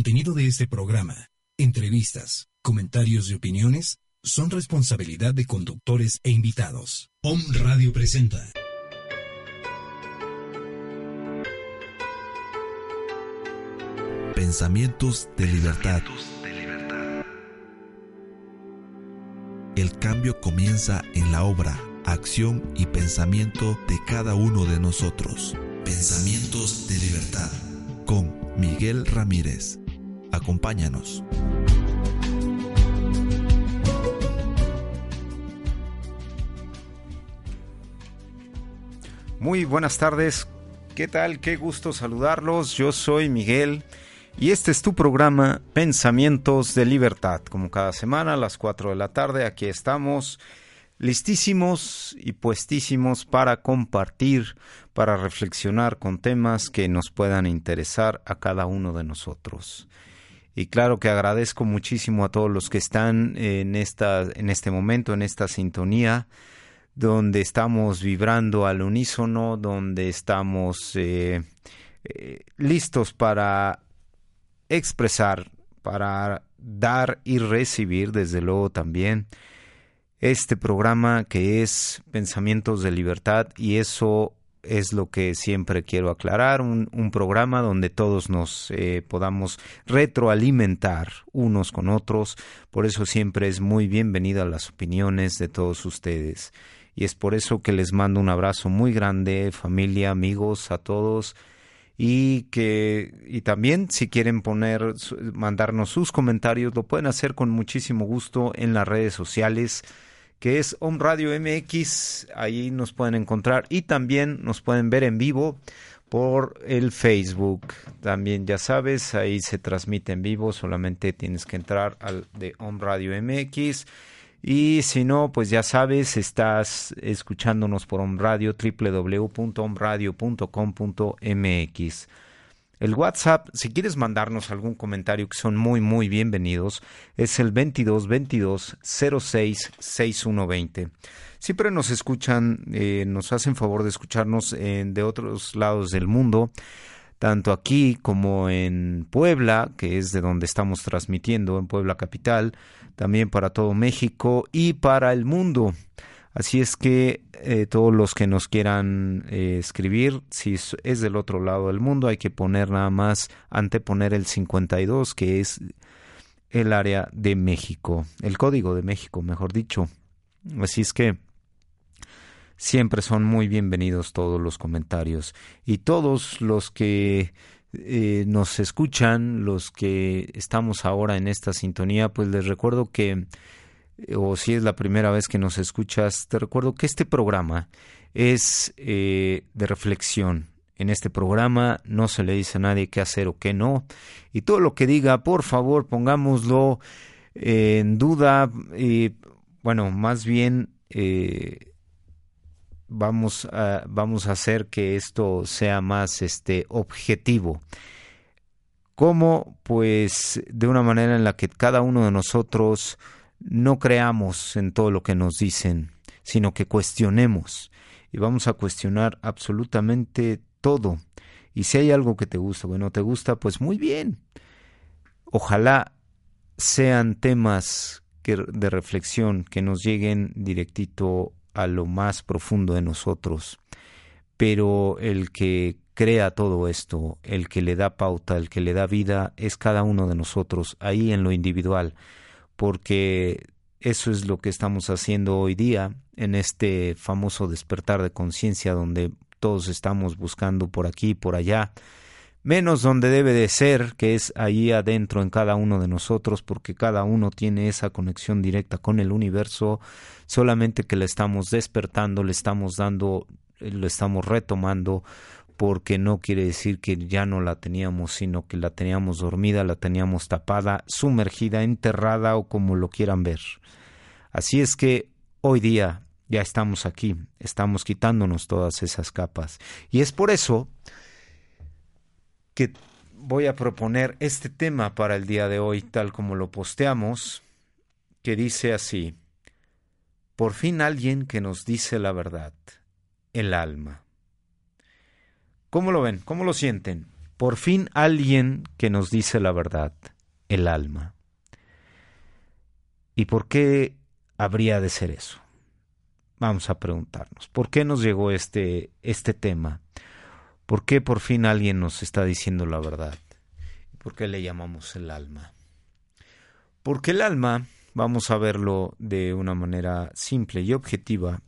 contenido de este programa, entrevistas, comentarios y opiniones son responsabilidad de conductores e invitados. Om Radio presenta. Pensamientos de libertad. El cambio comienza en la obra, acción y pensamiento de cada uno de nosotros. Pensamientos de libertad con Miguel Ramírez. Acompáñanos. Muy buenas tardes. ¿Qué tal? Qué gusto saludarlos. Yo soy Miguel y este es tu programa Pensamientos de Libertad. Como cada semana a las 4 de la tarde aquí estamos listísimos y puestísimos para compartir, para reflexionar con temas que nos puedan interesar a cada uno de nosotros. Y claro que agradezco muchísimo a todos los que están en esta en este momento en esta sintonía donde estamos vibrando al unísono, donde estamos eh, eh, listos para expresar, para dar y recibir, desde luego también, este programa que es Pensamientos de Libertad y eso es lo que siempre quiero aclarar, un, programa donde todos nos eh, podamos retroalimentar unos con otros, por eso siempre es muy bienvenida las opiniones de todos ustedes. Y es por eso que les mando un abrazo muy grande, familia, amigos, a todos. Y que y también si quieren poner mandarnos sus comentarios lo pueden hacer con muchísimo gusto en las redes sociales que es Om Radio MX, ahí nos pueden encontrar y también nos pueden ver en vivo por el Facebook. También ya sabes, ahí se transmite en vivo, solamente tienes que entrar al de Om Radio MX y si no, pues ya sabes, estás escuchándonos por OmRadio, www.omradio.com.mx. El WhatsApp, si quieres mandarnos algún comentario que son muy, muy bienvenidos, es el 22 22 06 6120. Siempre nos escuchan, eh, nos hacen favor de escucharnos de otros lados del mundo tanto aquí como en Puebla, que es de donde estamos transmitiendo, en Puebla Capital, también para todo México y para el mundo. Así es que eh, todos los que nos quieran eh, escribir, si es del otro lado del mundo, hay que poner nada más, anteponer el 52, que es el área de México, el código de México, mejor dicho. Así es que Siempre son muy bienvenidos todos los comentarios y todos los que eh, nos escuchan, los que estamos ahora en esta sintonía, pues les recuerdo que, o si es la primera vez que nos escuchas, te recuerdo que este programa es eh, de reflexión. En este programa no se le dice a nadie qué hacer o qué no. Y todo lo que diga, por favor, pongámoslo en duda. y bueno, más bien eh, vamos a, vamos a hacer que esto sea más este objetivo. ¿Cómo? Pues de una manera en la que cada uno de nosotros no creamos en todo lo que nos dicen, sino que cuestionemos. Y vamos a cuestionar absolutamente todo. Y si hay algo que te gusta, bueno, te gusta, pues muy bien. Ojalá sean temas de reflexión que nos lleguen directito a lo más profundo de nosotros, pero el que crea todo esto, el que le da pauta, el que le da vida, es cada uno de nosotros, ahí en lo individual, porque eso es lo que estamos haciendo hoy día en este famoso despertar de conciencia donde todos estamos buscando por aquí y por allá, menos donde debe de ser, que es ahí adentro en cada uno de nosotros, porque cada uno tiene esa conexión directa con el universo, solamente que le estamos despertando, le estamos dando, eh, lo estamos retomando, porque no quiere decir que ya no la teníamos, sino que la teníamos dormida, la teníamos tapada, sumergida, enterrada o como lo quieran ver. Así es que hoy día ya estamos aquí, estamos quitándonos todas esas capas. Y es por eso que voy a proponer este tema para el día de hoy, tal como lo posteamos, que dice así, por fin alguien que nos dice la verdad, el alma. ¿Cómo lo ven? ¿Cómo lo sienten? Por fin alguien que nos dice la verdad, el alma. ¿Y por qué habría de ser eso? Vamos a preguntarnos, ¿por qué nos llegó este, este tema? ¿Por qué por fin alguien nos está diciendo la verdad? ¿Por qué le llamamos el alma? Porque el alma, vamos a verlo de una manera simple y objetiva,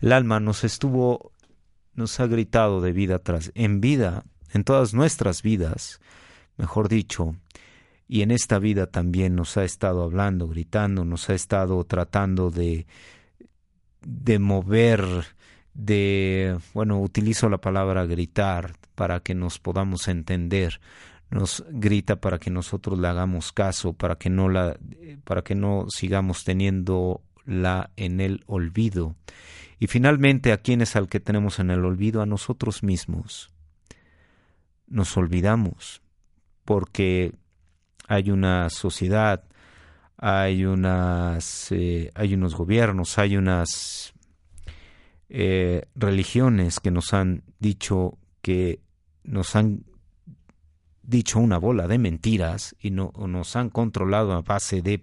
el alma nos estuvo, nos ha gritado de vida tras, en vida, en todas nuestras vidas, mejor dicho, y en esta vida también nos ha estado hablando, gritando, nos ha estado tratando de, de mover, de, bueno, utilizo la palabra gritar para que nos podamos entender, nos grita para que nosotros le hagamos caso, para que no la, para que no sigamos teniendo la en el olvido. Y finalmente, ¿a quién es al que tenemos en el olvido? A nosotros mismos. Nos olvidamos porque hay una sociedad, hay unas, eh, hay unos gobiernos, hay unas eh, religiones que nos han dicho que nos han dicho una bola de mentiras y no, nos han controlado a base de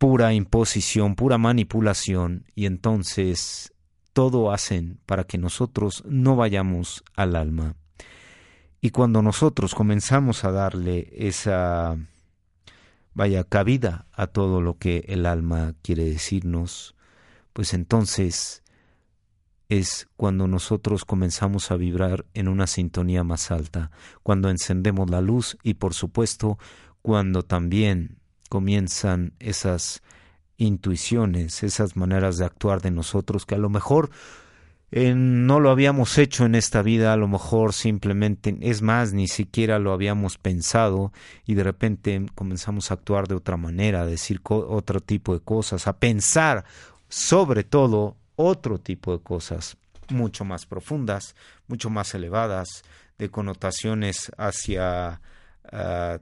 pura imposición, pura manipulación, y entonces todo hacen para que nosotros no vayamos al alma. Y cuando nosotros comenzamos a darle esa vaya cabida a todo lo que el alma quiere decirnos, pues entonces es cuando nosotros comenzamos a vibrar en una sintonía más alta, cuando encendemos la luz y por supuesto cuando también comienzan esas intuiciones, esas maneras de actuar de nosotros que a lo mejor eh, no lo habíamos hecho en esta vida, a lo mejor simplemente, es más, ni siquiera lo habíamos pensado y de repente comenzamos a actuar de otra manera, a decir otro tipo de cosas, a pensar sobre todo otro tipo de cosas mucho más profundas, mucho más elevadas, de connotaciones hacia ah,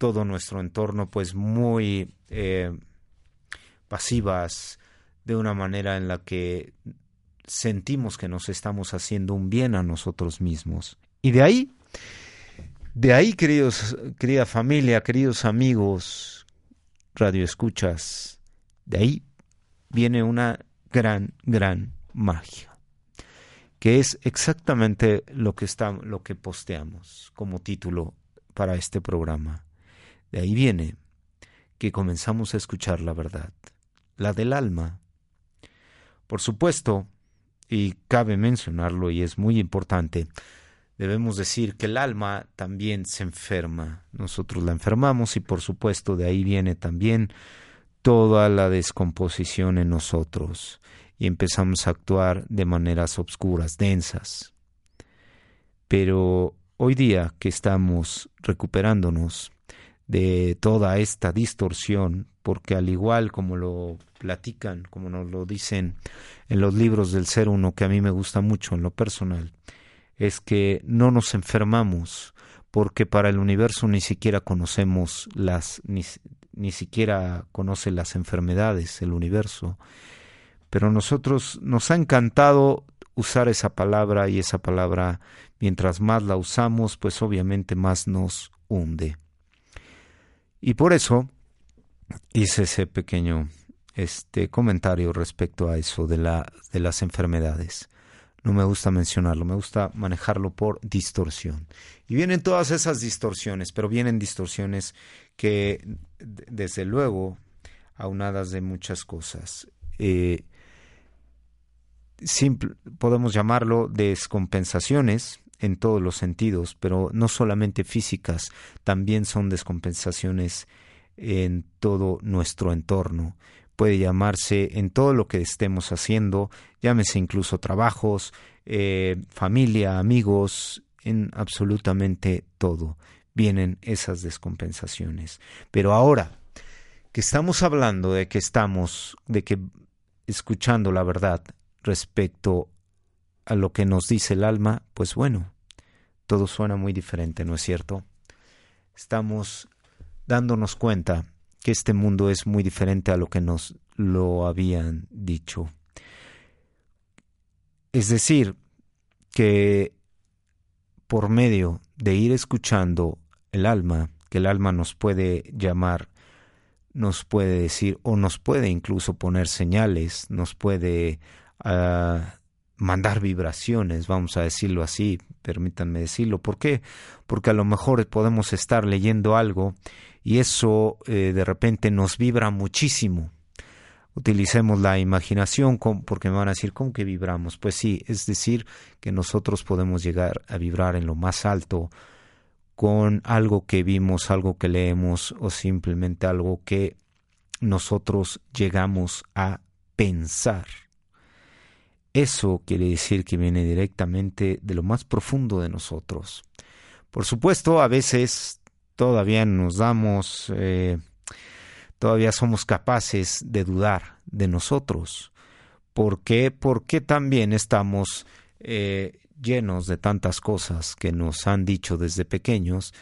todo nuestro entorno, pues muy eh, pasivas, de una manera en la que sentimos que nos estamos haciendo un bien a nosotros mismos. Y de ahí, de ahí, queridos, querida familia, queridos amigos, radio escuchas, de ahí viene una gran, gran magia, que es exactamente lo que, está, lo que posteamos como título para este programa. De ahí viene que comenzamos a escuchar la verdad, la del alma. Por supuesto, y cabe mencionarlo y es muy importante, debemos decir que el alma también se enferma. Nosotros la enfermamos y por supuesto de ahí viene también toda la descomposición en nosotros y empezamos a actuar de maneras obscuras, densas. Pero hoy día que estamos recuperándonos de toda esta distorsión, porque al igual como lo platican, como nos lo dicen en los libros del ser uno, que a mí me gusta mucho en lo personal, es que no nos enfermamos porque para el universo ni siquiera conocemos las, ni, siquiera conoce las enfermedades, el universo. Pero nosotros nos ha encantado usar esa palabra y esa palabra, mientras más la usamos, pues obviamente más nos hunde. Y por eso hice ese pequeño este comentario respecto a eso de la de las enfermedades. No me gusta mencionarlo, me gusta manejarlo por distorsión. Y vienen todas esas distorsiones, pero vienen distorsiones que, desde luego, aunadas de muchas cosas. Eh, podemos llamarlo descompensaciones en todos los sentidos, pero no solamente físicas, también son descompensaciones en todo nuestro entorno. Puede llamarse en todo lo que estemos haciendo, llámese incluso trabajos, eh, familia, amigos, en absolutamente todo vienen esas descompensaciones. Pero ahora que estamos hablando de que estamos, de que escuchando la verdad respecto a lo que nos dice el alma, pues bueno, todo suena muy diferente, ¿no es cierto? Estamos dándonos cuenta que este mundo es muy diferente a lo que nos lo habían dicho. Es decir, que por medio de ir escuchando el alma, que el alma nos puede llamar, nos puede decir o nos puede incluso poner señales, nos puede ah, mandar vibraciones, vamos a decirlo así, permítanme decirlo. ¿Por qué? Porque a lo mejor podemos estar leyendo algo y eso eh, de repente nos vibra muchísimo. Utilicemos la imaginación porque me van a decir, ¿cómo que vibramos? Pues sí, es decir, que nosotros podemos llegar a vibrar en lo más alto con algo que vimos, algo que leemos o simplemente algo que nosotros llegamos a pensar. Eso quiere decir que viene directamente de lo más profundo de nosotros. Por supuesto, a veces todavía nos damos, eh, todavía somos capaces de dudar de nosotros. ¿Por qué? Porque también estamos eh, llenos de tantas cosas que nos han dicho desde pequeños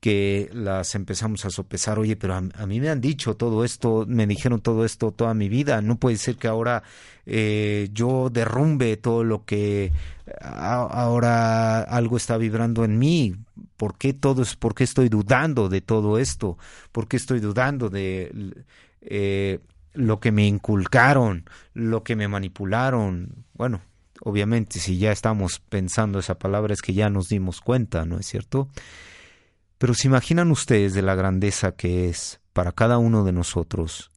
que las empezamos a sopesar, oye, pero a, mí me han dicho todo esto, me dijeron todo esto toda mi vida, no puede ser que ahora eh, yo derrumbe todo lo que ahora algo está vibrando en mí, ¿por qué todo por qué estoy dudando de todo esto? ¿Por qué estoy dudando de eh, lo que me inculcaron, lo que me manipularon? Bueno, obviamente si ya estamos pensando esa palabra es que ya nos dimos cuenta, ¿no es cierto? Pero se imaginan ustedes de la grandeza que es para cada uno de nosotros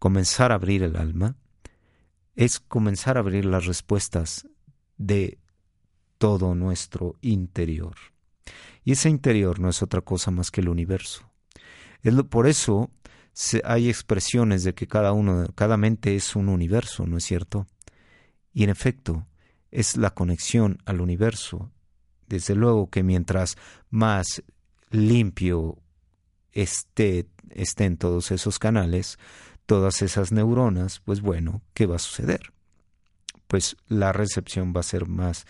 comenzar a abrir el alma, es comenzar a abrir las respuestas de todo nuestro interior. Y ese interior no es otra cosa más que el universo. por eso hay expresiones de que cada uno, cada mente es un universo, ¿no es cierto? Y en efecto, es la conexión al universo. Desde luego que mientras más limpio esté, estén todos esos canales, todas esas neuronas, pues bueno, ¿qué va a suceder? Pues la recepción va a ser más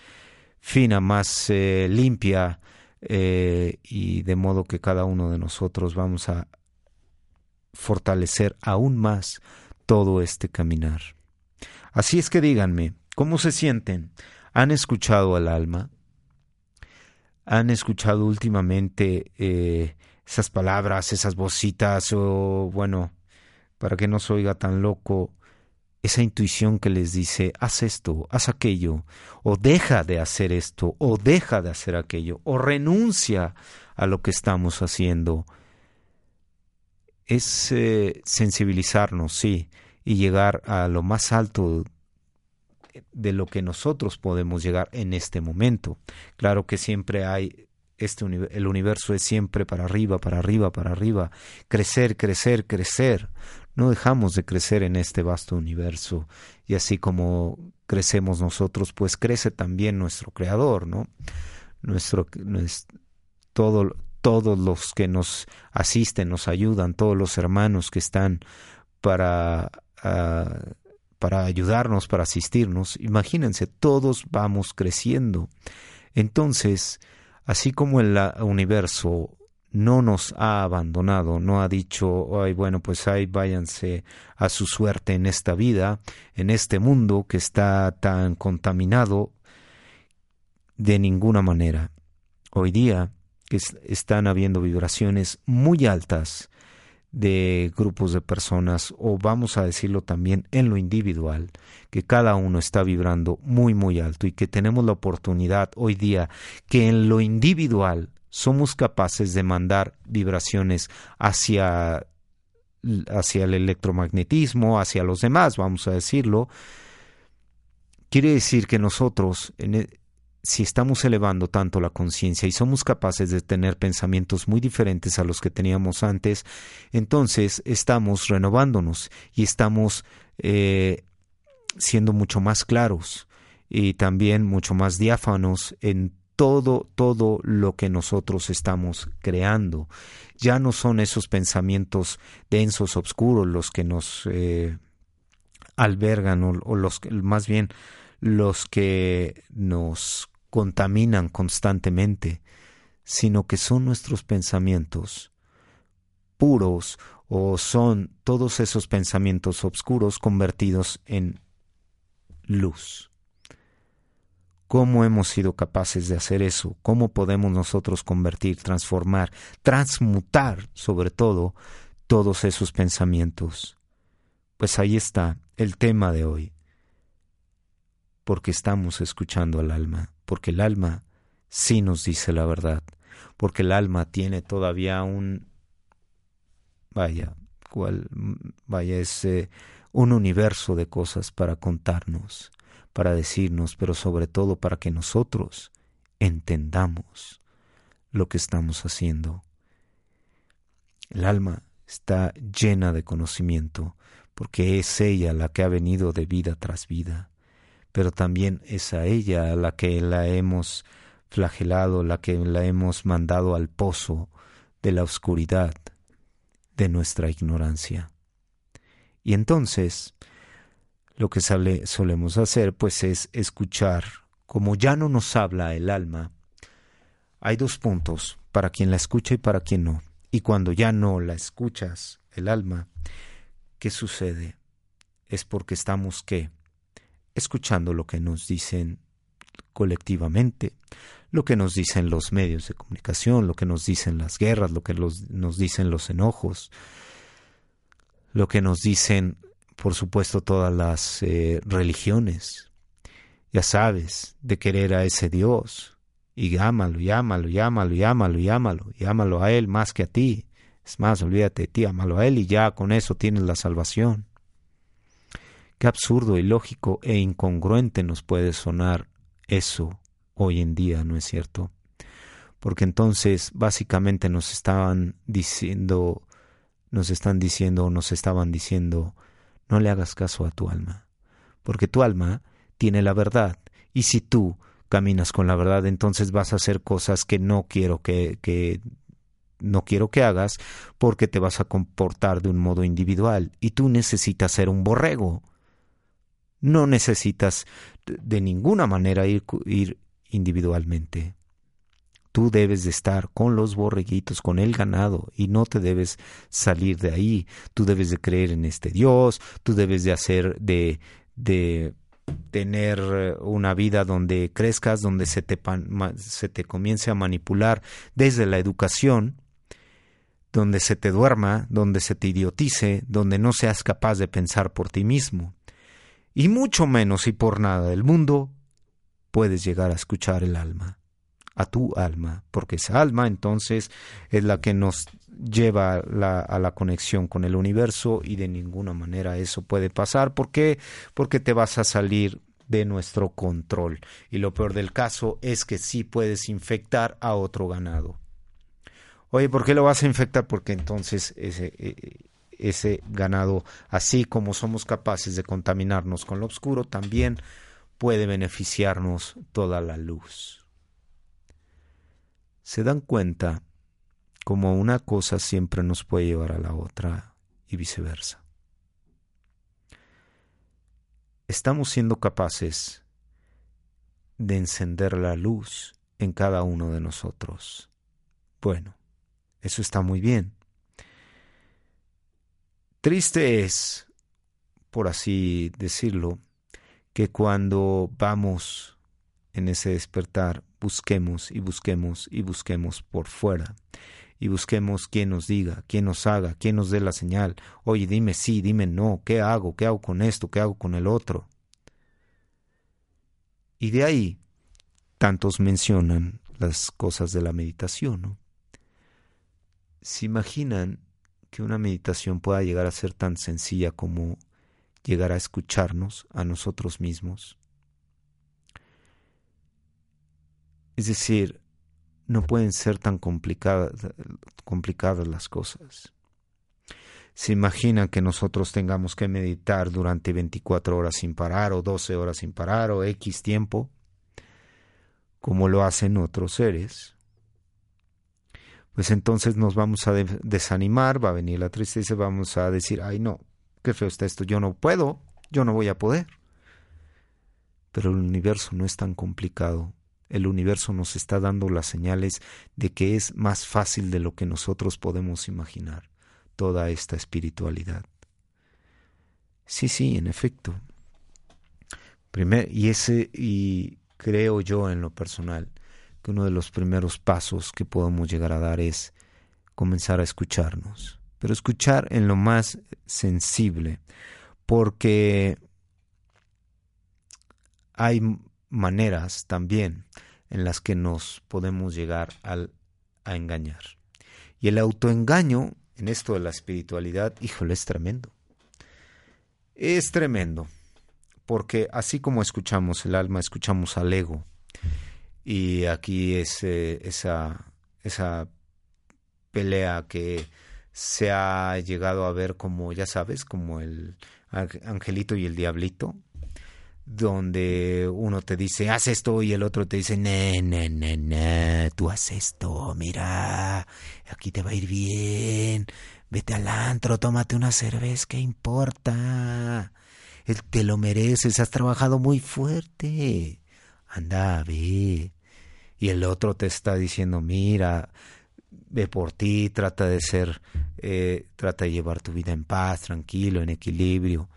fina, más eh, limpia, eh, y de modo que cada uno de nosotros vamos a fortalecer aún más todo este caminar. Así es que díganme, ¿cómo se sienten? ¿Han escuchado al alma? Han escuchado últimamente eh, esas palabras, esas vocitas o bueno, para que no se oiga tan loco, esa intuición que les dice, haz esto, haz aquello, o deja de hacer esto, o deja de hacer aquello, o renuncia a lo que estamos haciendo. Es eh, sensibilizarnos, sí, y llegar a lo más alto de lo que nosotros podemos llegar en este momento. Claro que siempre hay este el universo es siempre para arriba, para arriba, para arriba, crecer, crecer, crecer. No dejamos de crecer en este vasto universo y así como crecemos nosotros, pues crece también nuestro creador, ¿no? Nuestro, todo, todos los que nos asisten, nos ayudan, todos los hermanos que están para ah, para ayudarnos, para asistirnos. Imagínense, todos vamos creciendo. Entonces, así como el universo no nos ha abandonado, no ha dicho, ay, bueno, pues ahí váyanse a su suerte en esta vida, en este mundo que está tan contaminado, de ninguna manera. Hoy día están habiendo vibraciones muy altas de grupos de personas o vamos a decirlo también en lo individual, que cada uno está vibrando muy muy alto y que tenemos la oportunidad hoy día que en lo individual somos capaces de mandar vibraciones hacia hacia el electromagnetismo, hacia los demás, vamos a decirlo, quiere decir que nosotros e, si estamos elevando tanto la conciencia y somos capaces de tener pensamientos muy diferentes a los que teníamos antes, entonces estamos renovándonos y estamos eh, siendo mucho más claros y también mucho más diáfanos en todo, todo lo que nosotros estamos creando. Ya no son esos pensamientos densos, oscuros, los que nos eh, albergan o, o los más bien los que nos contaminan constantemente, sino que son nuestros pensamientos puros o son todos esos pensamientos oscuros convertidos en luz. ¿Cómo hemos sido capaces de hacer eso? ¿Cómo podemos nosotros convertir, transformar, transmutar sobre todo todos esos pensamientos? Pues ahí está el tema de hoy. Porque estamos escuchando al alma, porque el alma sí nos dice la verdad, porque el alma tiene todavía un... Vaya, cual, vaya, es un universo de cosas para contarnos para decirnos, pero sobre todo para que nosotros entendamos lo que estamos haciendo. El alma está llena de conocimiento, porque es ella la que ha venido de vida tras vida, pero también es a ella a la que la hemos flagelado, la que la hemos mandado al pozo de la oscuridad de nuestra ignorancia. Y entonces, lo que solemos hacer pues es escuchar, como ya no nos habla el alma, hay dos puntos, para quien la escucha y para quien no. Y cuando ya no la escuchas, el alma, ¿qué sucede? Es porque estamos qué? Escuchando lo que nos dicen colectivamente, lo que nos dicen los medios de comunicación, lo que nos dicen las guerras, lo que nos dicen los enojos, lo que nos dicen por supuesto, todas las eh, religiones. Ya sabes, de querer a ese Dios. Y llámalo, llámalo, llámalo, llámalo, llámalo, llámalo a Él más que a ti. Es más, olvídate de ti, ámalo a Él y ya con eso tienes la salvación. Qué absurdo, ilógico e incongruente nos puede sonar eso hoy en día, ¿no es cierto? Porque entonces básicamente nos estaban diciendo, nos están diciendo, nos estaban diciendo, no le hagas caso a tu alma, porque tu alma tiene la verdad, y si tú caminas con la verdad, entonces vas a hacer cosas que no quiero que, que no quiero que hagas, porque te vas a comportar de un modo individual, y tú necesitas ser un borrego. No necesitas de ninguna manera ir, individualmente. Tú debes de estar con los borreguitos, con el ganado, y no te debes salir de ahí. Tú debes de creer en este Dios, tú debes de hacer de, tener una vida donde crezcas, donde se te comience a manipular desde la educación, donde se te duerma, donde se te idiotice, donde no seas capaz de pensar por ti mismo. Y mucho menos y por nada del mundo puedes llegar a escuchar el alma a tu alma, porque esa alma entonces es la que nos lleva a la conexión con el universo y de ninguna manera eso puede pasar. ¿Por qué? Porque te vas a salir de nuestro control. Y lo peor del caso es que sí puedes infectar a otro ganado. Oye, ¿por qué lo vas a infectar? Porque entonces ese, e, e, ese ganado, así como somos capaces de contaminarnos con lo oscuro, también puede beneficiarnos toda la luz se dan cuenta como una cosa siempre nos puede llevar a la otra y viceversa. Estamos siendo capaces de encender la luz en cada uno de nosotros. Bueno, eso está muy bien. Triste es, por así decirlo, que cuando vamos en ese despertar busquemos y busquemos y busquemos por fuera. Y busquemos quien nos diga, quien nos haga, quien nos dé la señal. Oye, dime sí, dime no, ¿qué hago? ¿Qué hago con esto? ¿Qué hago con el otro? Y de ahí tantos mencionan las cosas de la meditación, ¿no? ¿Se imaginan que una meditación pueda llegar a ser tan sencilla como llegar a escucharnos a nosotros mismos? Es decir, no pueden ser tan complicadas, las cosas. Se imaginan que nosotros tengamos que meditar durante 24 horas sin parar o 12 horas sin parar o X tiempo, como lo hacen otros seres. Pues entonces nos vamos a desanimar, va a venir la tristeza, vamos a decir, ay no, qué feo está esto, yo no puedo, yo no voy a poder. Pero el universo no es tan complicado el universo nos está dando las señales de que es más fácil de lo que nosotros podemos imaginar toda esta espiritualidad. Sí, sí, en efecto. y ese, y creo yo en lo personal que uno de los primeros pasos que podemos llegar a dar es comenzar a escucharnos, pero escuchar en lo más sensible, porque hay maneras también en las que nos podemos llegar al, a engañar. Y el autoengaño en esto de la espiritualidad, híjole, es tremendo. Es tremendo, porque así como escuchamos el alma, escuchamos al ego. Y aquí es esa, esa pelea que se ha llegado a ver como, ya sabes, como el angelito y el diablito, donde uno te dice, haz esto y el otro te dice, ne, ne, ne, ne, tú haz esto, mira, aquí te va a ir bien, vete al antro, tómate una cerveza, ¿qué importa? Te lo mereces, has trabajado muy fuerte, anda, ve. Y el otro te está diciendo, mira, ve por ti, trata de ser, eh, trata de llevar tu vida en paz, tranquilo, en equilibrio.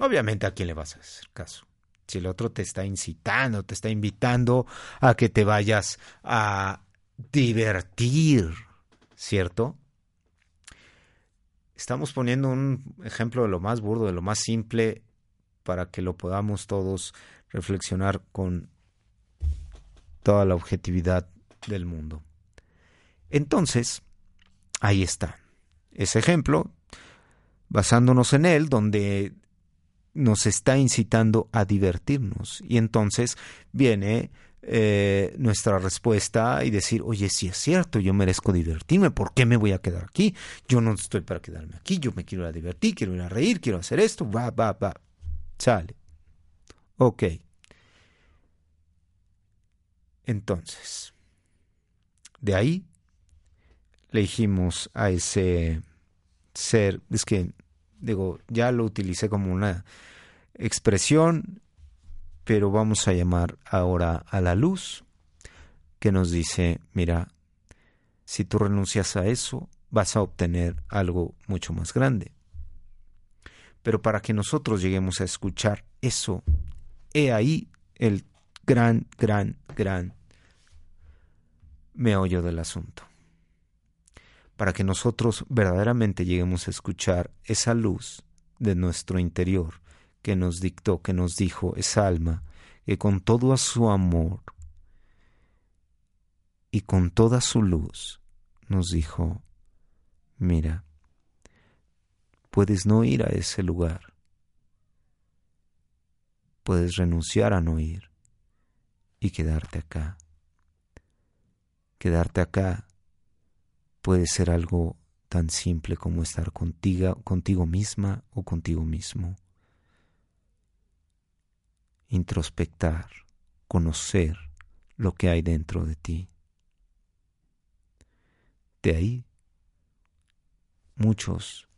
Obviamente a quién le vas a hacer caso. Si el otro te está incitando, te está invitando a que te vayas a divertir, ¿cierto? Estamos poniendo un ejemplo de lo más burdo, de lo más simple, para que lo podamos todos reflexionar con toda la objetividad del mundo. Entonces, ahí está. Ese ejemplo, basándonos en él, donde nos está incitando a divertirnos. Y entonces viene eh, nuestra respuesta y decir, oye, si es cierto, yo merezco divertirme, ¿por qué me voy a quedar aquí? Yo no estoy para quedarme aquí, yo me quiero ir a divertir, quiero ir a reír, quiero hacer esto, va, va, va. Sale. Ok. Entonces, de ahí le dijimos a ese ser, es que digo, ya lo utilicé como una expresión, pero vamos a llamar ahora a la luz que nos dice, mira, si tú renuncias a eso, vas a obtener algo mucho más grande. Pero para que nosotros lleguemos a escuchar eso, he ahí el gran, gran, gran meollo del asunto para que nosotros verdaderamente lleguemos a escuchar esa luz de nuestro interior que nos dictó, que nos dijo esa alma, que con todo su amor y con toda su luz nos dijo, mira, puedes no ir a ese lugar, puedes renunciar a no ir y quedarte acá. Quedarte acá puede ser algo tan simple como estar contigo, contigo misma o contigo mismo. Introspectar, conocer lo que hay dentro de ti. De ahí, muchos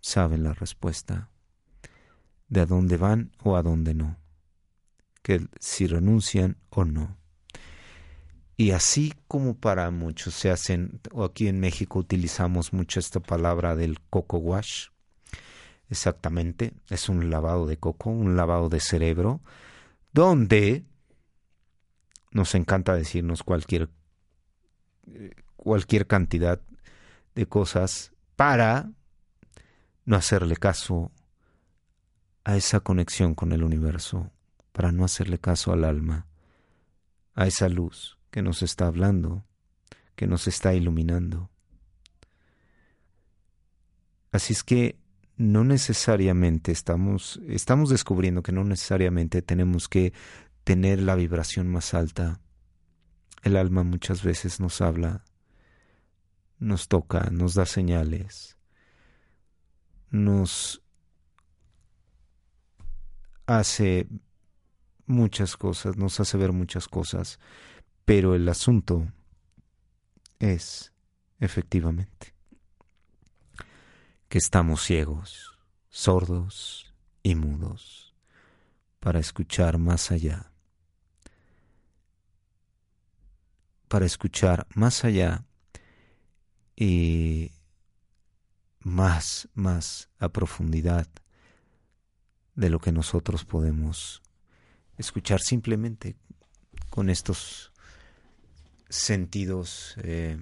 saben la respuesta de a dónde van o a dónde no, que si renuncian o no. Y así como para muchos se hacen, o aquí en México utilizamos mucho esta palabra del coco wash, exactamente, es un lavado de coco, un lavado de cerebro, donde nos encanta decirnos cualquier, cualquier cantidad de cosas para no hacerle caso a esa conexión con el universo, para no hacerle caso al alma, a esa luz que nos está hablando, que nos está iluminando. Así es que no necesariamente estamos, estamos descubriendo que no necesariamente tenemos que tener la vibración más alta. El alma muchas veces nos habla, nos toca, nos da señales, nos hace muchas cosas, nos hace ver muchas cosas pero el asunto es, efectivamente, que estamos ciegos, sordos y mudos para escuchar más allá, para escuchar más allá y más, más a profundidad de lo que nosotros podemos escuchar simplemente con estos sentidos eh,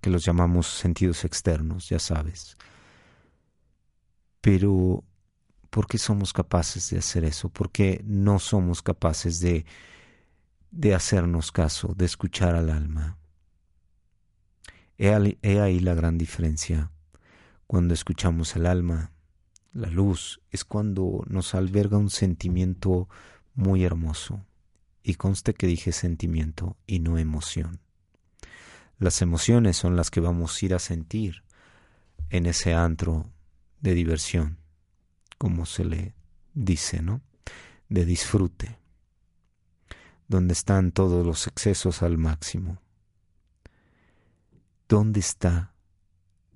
que los llamamos sentidos externos, ya sabes. Pero, ¿por qué somos capaces de hacer eso? ¿Por qué no somos capaces de, de hacernos caso, de escuchar al alma? He, ahí la gran diferencia. Cuando escuchamos el alma, la luz, es cuando nos alberga un sentimiento muy hermoso. Y conste que dije sentimiento y no emoción. Las emociones son las que vamos a ir a sentir en ese antro de diversión, como se le dice, ¿no? De disfrute, donde están todos los excesos al máximo. ¿Dónde está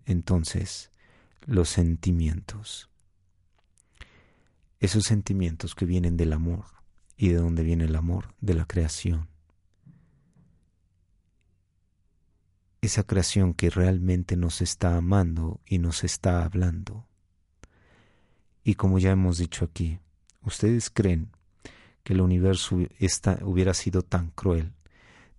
entonces los sentimientos? Esos sentimientos que vienen del amor. ¿Y de dónde viene el amor? De la creación. esa creación que realmente nos está amando y nos está hablando. Y como ya hemos dicho aquí, ¿ustedes creen que el universo hubiera sido tan cruel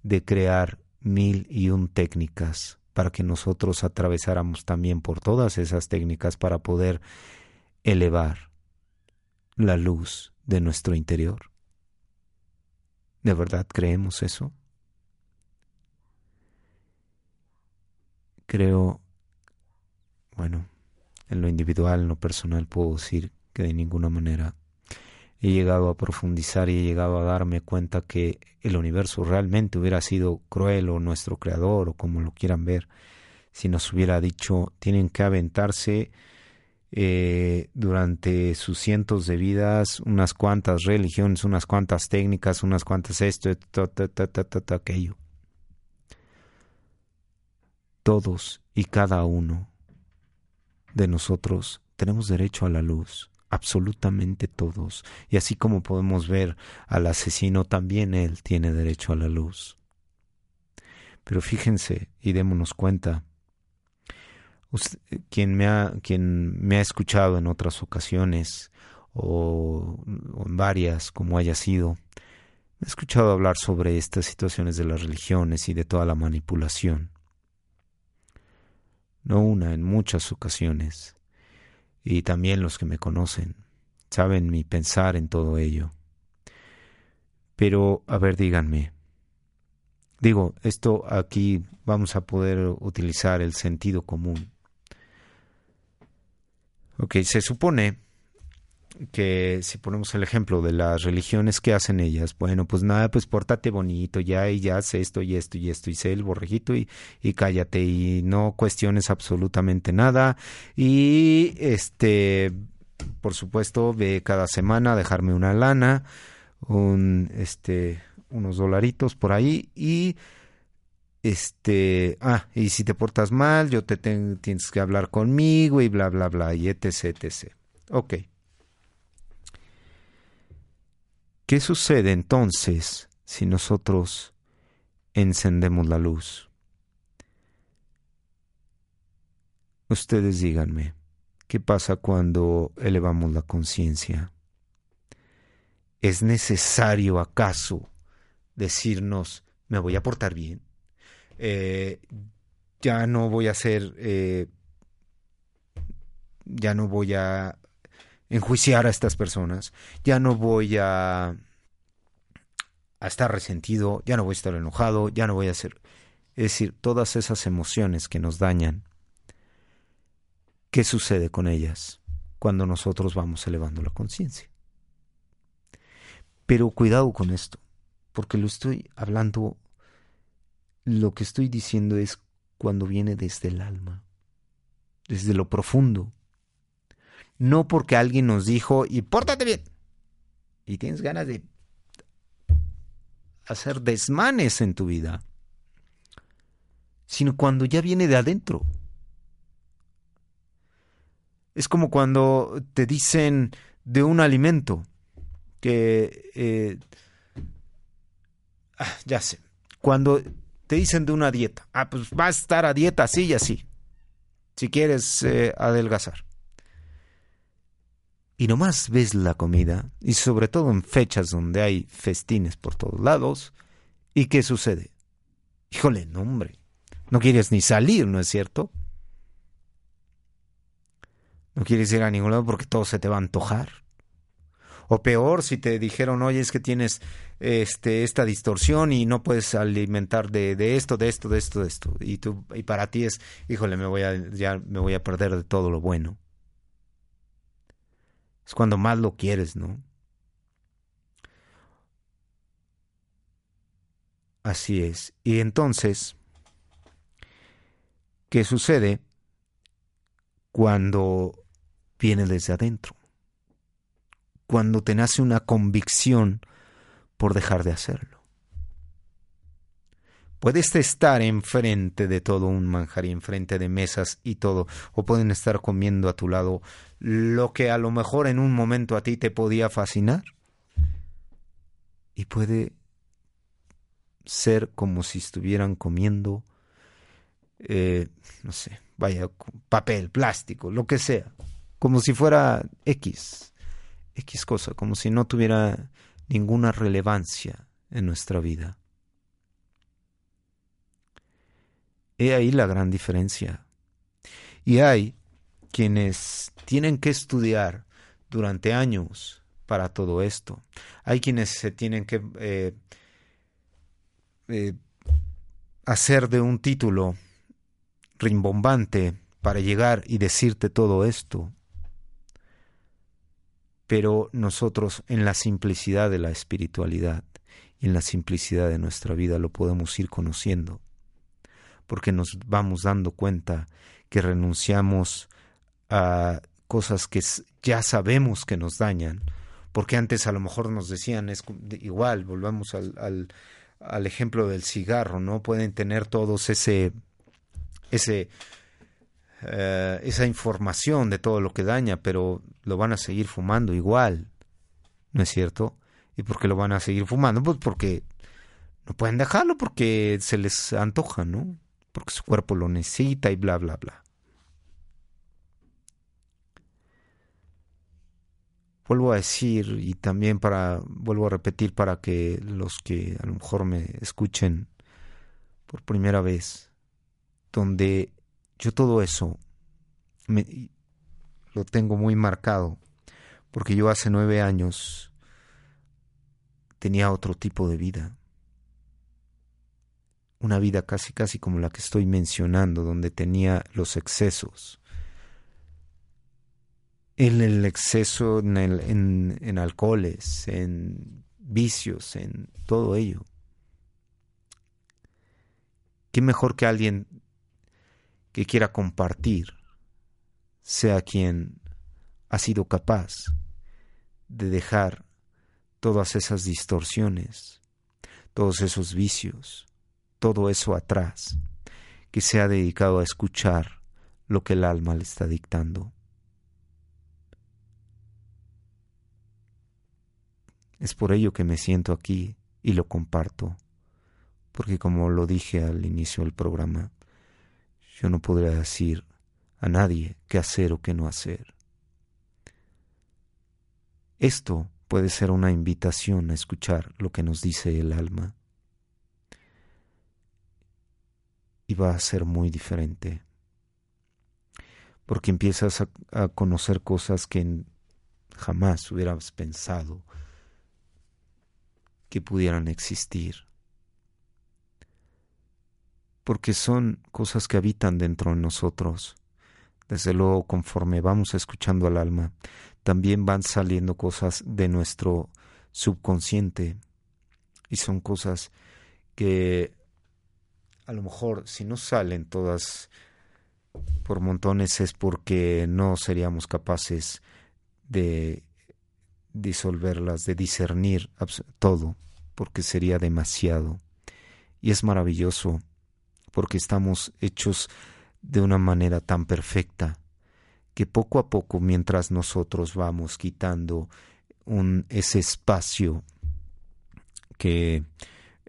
de crear mil y un técnicas para que nosotros atravesáramos también por todas esas técnicas para poder elevar la luz de nuestro interior? ¿De verdad creemos eso? creo, bueno, en lo individual, en lo personal, puedo decir que de ninguna manera he llegado a profundizar y he llegado a darme cuenta que el universo realmente hubiera sido cruel o nuestro creador o como lo quieran ver, si nos hubiera dicho tienen que aventarse eh, durante sus cientos de vidas unas cuantas religiones, unas cuantas técnicas, unas cuantas esto, aquello todos y cada uno de nosotros tenemos derecho a la luz, absolutamente todos. Y así como podemos ver al asesino, también él tiene derecho a la luz. Pero fíjense y démonos cuenta, quien, me ha, quien me ha escuchado en otras ocasiones o en varias, como haya sido, me ha escuchado hablar sobre estas situaciones de las religiones y de toda la manipulación no una, en muchas ocasiones. Y también los que me conocen saben mi pensar en todo ello. Pero, a ver, díganme. Digo, esto aquí vamos a poder utilizar el sentido común. Ok, se supone que si ponemos el ejemplo de las religiones que hacen ellas, bueno, pues nada, pues pórtate bonito, ya y ya haz esto y esto y esto y sé el borrejito y, y cállate y no cuestiones absolutamente nada y este, por supuesto, ve cada semana a dejarme una lana, un, este, unos dolaritos por ahí y este, ah, y si te portas mal, yo te tienes que hablar conmigo y bla, bla, bla, y etc, etc. Ok. ¿Qué sucede entonces si nosotros encendemos la luz? Ustedes díganme, ¿qué pasa cuando elevamos la conciencia? ¿Es necesario acaso decirnos, me voy a portar bien? Eh, ya no voy a ser, eh, ya no voy a enjuiciar a estas personas, ya no voy a, a estar resentido, ya no voy a estar enojado, ya no voy a ser... Es decir, todas esas emociones que nos dañan, ¿qué sucede con ellas cuando nosotros vamos elevando la conciencia? Pero cuidado con esto, porque lo estoy hablando, lo que estoy diciendo es cuando viene desde el alma, desde lo profundo, no porque alguien nos dijo, y pórtate bien. Y tienes ganas de hacer desmanes en tu vida, sino cuando ya viene de adentro. Es como cuando te dicen de un alimento que... Eh, ah, ya sé. Cuando te dicen de una dieta. Ah, pues vas a estar a dieta así y así. Si quieres eh, adelgazar. y nomás ves la comida, y sobre todo en fechas donde hay festines por todos lados, ¿y qué sucede? Híjole, no hombre, no quieres ni salir, ¿no es cierto? No quieres ir a ningún lado porque todo se te va a antojar. O peor, si te dijeron, oye, es que tienes este, esta distorsión y no puedes alimentar de, de, esto, de esto, de esto, de esto. Y, tú, y para ti es, híjole, me voy a, ya me voy a perder de todo lo bueno. Es cuando más lo quieres, ¿no? Así es. Y entonces, ¿qué sucede cuando viene desde adentro? Cuando te nace una convicción por dejar de hacerlo. Puedes estar enfrente de todo un manjar y enfrente de mesas y todo, o pueden estar comiendo a tu lado lo que a lo mejor en un momento a ti te podía fascinar. Y puede ser como si estuvieran comiendo, eh, no sé, vaya, papel, plástico, lo que sea, como si fuera X, X cosa, como si no tuviera ninguna relevancia en nuestra vida. He ahí la gran diferencia. Y hay quienes tienen que estudiar durante años para todo esto. Hay quienes se tienen que eh, eh, hacer de un título rimbombante para llegar y decirte todo esto. Pero nosotros en la simplicidad de la espiritualidad y en la simplicidad de nuestra vida lo podemos ir conociendo porque nos vamos dando cuenta que renunciamos a cosas que ya sabemos que nos dañan, porque antes a lo mejor nos decían, es igual, volvamos al, al, ejemplo del cigarro, ¿no? Pueden tener todos ese, ese, eh, esa información de todo lo que daña, pero lo van a seguir fumando igual, ¿no es cierto? ¿Y por qué lo van a seguir fumando? Pues porque no pueden dejarlo, porque se les antoja, ¿no? porque su cuerpo lo necesita y bla, bla, bla. Vuelvo a decir y también para, vuelvo a repetir para que los que a lo mejor me escuchen por primera vez, donde yo todo eso me, lo tengo muy marcado, porque yo hace nueve años tenía otro tipo de vida una vida casi casi como la que estoy mencionando, donde tenía los excesos. En el exceso en, en alcoholes, en vicios, en todo ello. ¿Qué mejor que alguien que quiera compartir sea quien ha sido capaz de dejar todas esas distorsiones, todos esos vicios, todo eso atrás, que se ha dedicado a escuchar lo que el alma le está dictando. Es por ello que me siento aquí y lo comparto, porque como lo dije al inicio del programa, yo no podría decir a nadie qué hacer o qué no hacer. Esto puede ser una invitación a escuchar lo que nos dice el alma. y va a ser muy diferente. Porque empiezas a, conocer cosas que jamás hubieras pensado que pudieran existir. Porque son cosas que habitan dentro de nosotros. Desde luego, conforme vamos escuchando al alma, también van saliendo cosas de nuestro subconsciente. Y son cosas que a lo mejor si no salen todas por montones es porque no seríamos capaces de disolverlas, de discernir todo, porque sería demasiado. Y es maravilloso, porque estamos hechos de una manera tan perfecta, que poco a poco, mientras nosotros vamos quitando un, ese espacio que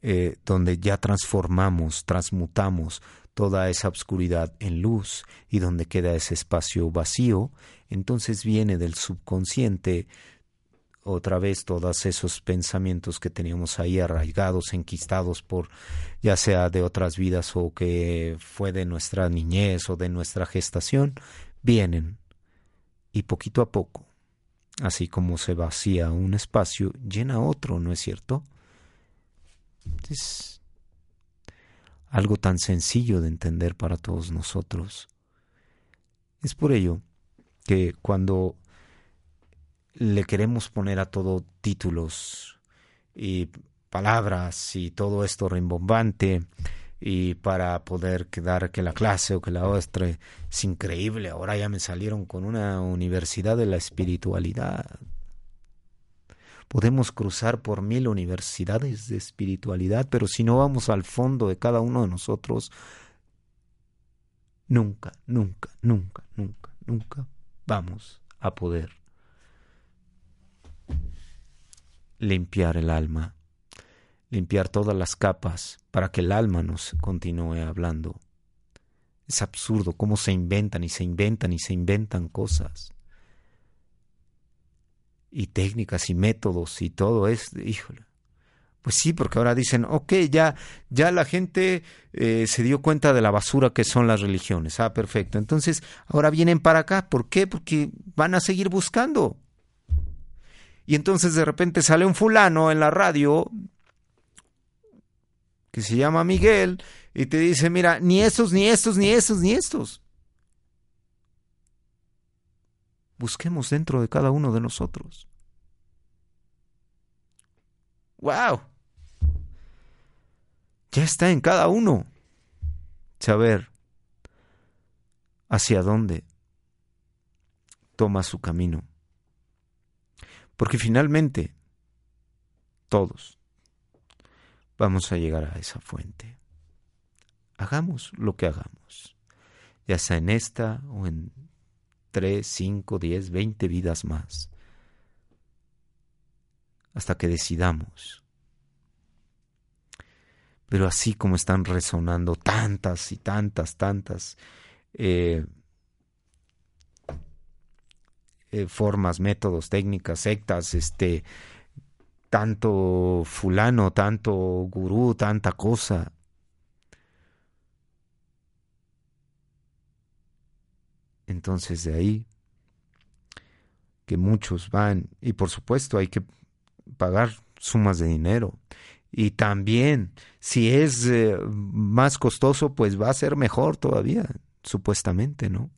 eh, donde ya transformamos, transmutamos toda esa oscuridad en luz y donde queda ese espacio vacío, entonces viene del subconsciente otra vez todos esos pensamientos que teníamos ahí arraigados, enquistados por ya sea de otras vidas o que fue de nuestra niñez o de nuestra gestación, vienen y poquito a poco, así como se vacía un espacio, llena otro, ¿no es cierto? Es algo tan sencillo de entender para todos nosotros. Es por ello que cuando le queremos poner a todo títulos y palabras y todo esto rimbombante y para poder quedar que la clase o que la otra es increíble. Ahora ya me salieron con una universidad de la espiritualidad. Podemos cruzar por mil universidades de espiritualidad, pero si no vamos al fondo de cada uno de nosotros, nunca, nunca, nunca, nunca, nunca vamos a poder limpiar el alma, limpiar todas las capas para que el alma nos continúe hablando. Es absurdo cómo se inventan y se inventan y se inventan cosas. Y técnicas y métodos y todo es, híjole. Pues sí, porque ahora dicen, ok, ya, ya la gente eh, se dio cuenta de la basura que son las religiones. Ah, perfecto. Entonces, ahora vienen para acá. ¿Por qué? Porque van a seguir buscando. Y entonces de repente sale un fulano en la radio que se llama Miguel y te dice, mira, ni estos, ni estos, ni estos, ni estos. Busquemos dentro de cada uno de nosotros. ¡Wow! Ya está en cada uno. Saber hacia dónde toma su camino. Porque finalmente, todos vamos a llegar a esa fuente. Hagamos lo que hagamos, ya sea en esta o en tres, cinco, diez, veinte vidas más, hasta que decidamos. Pero así como están resonando tantas y tantas, tantas eh, eh, formas, métodos, técnicas, sectas, este, tanto fulano, tanto gurú, tanta cosa. Entonces de ahí que muchos van y por supuesto hay que pagar sumas de dinero. Y también, si es eh, más costoso, pues va a ser mejor todavía, supuestamente, ¿no?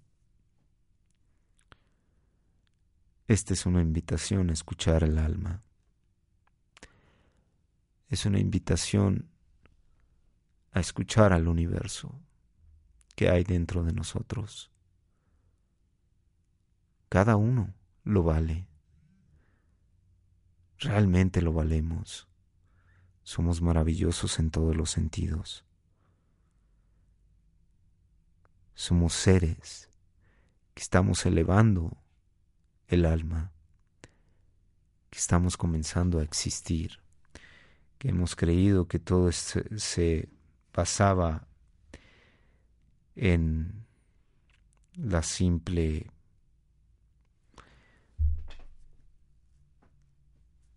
Esta es una invitación a escuchar el alma. Es una invitación a escuchar al universo que hay dentro de nosotros. Cada uno lo vale. Realmente lo valemos. Somos maravillosos en todos los sentidos. Somos seres que estamos elevando el alma, que estamos comenzando a existir, que hemos creído que todo se, pasaba en la simple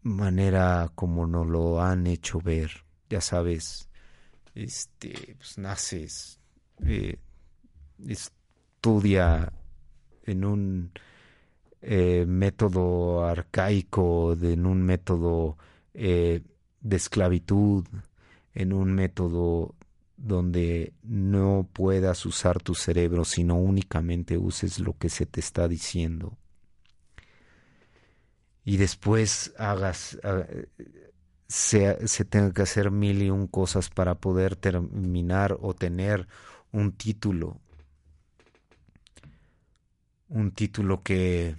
manera como nos lo han hecho ver. Ya sabes, este, pues naces, eh, estudia en un eh, método arcaico, en un método eh, de esclavitud, en un método donde no puedas usar tu cerebro, sino únicamente uses lo que se te está diciendo. Y después hagas, se, se tenga que hacer mil y un cosas para poder terminar o tener un título. Un título que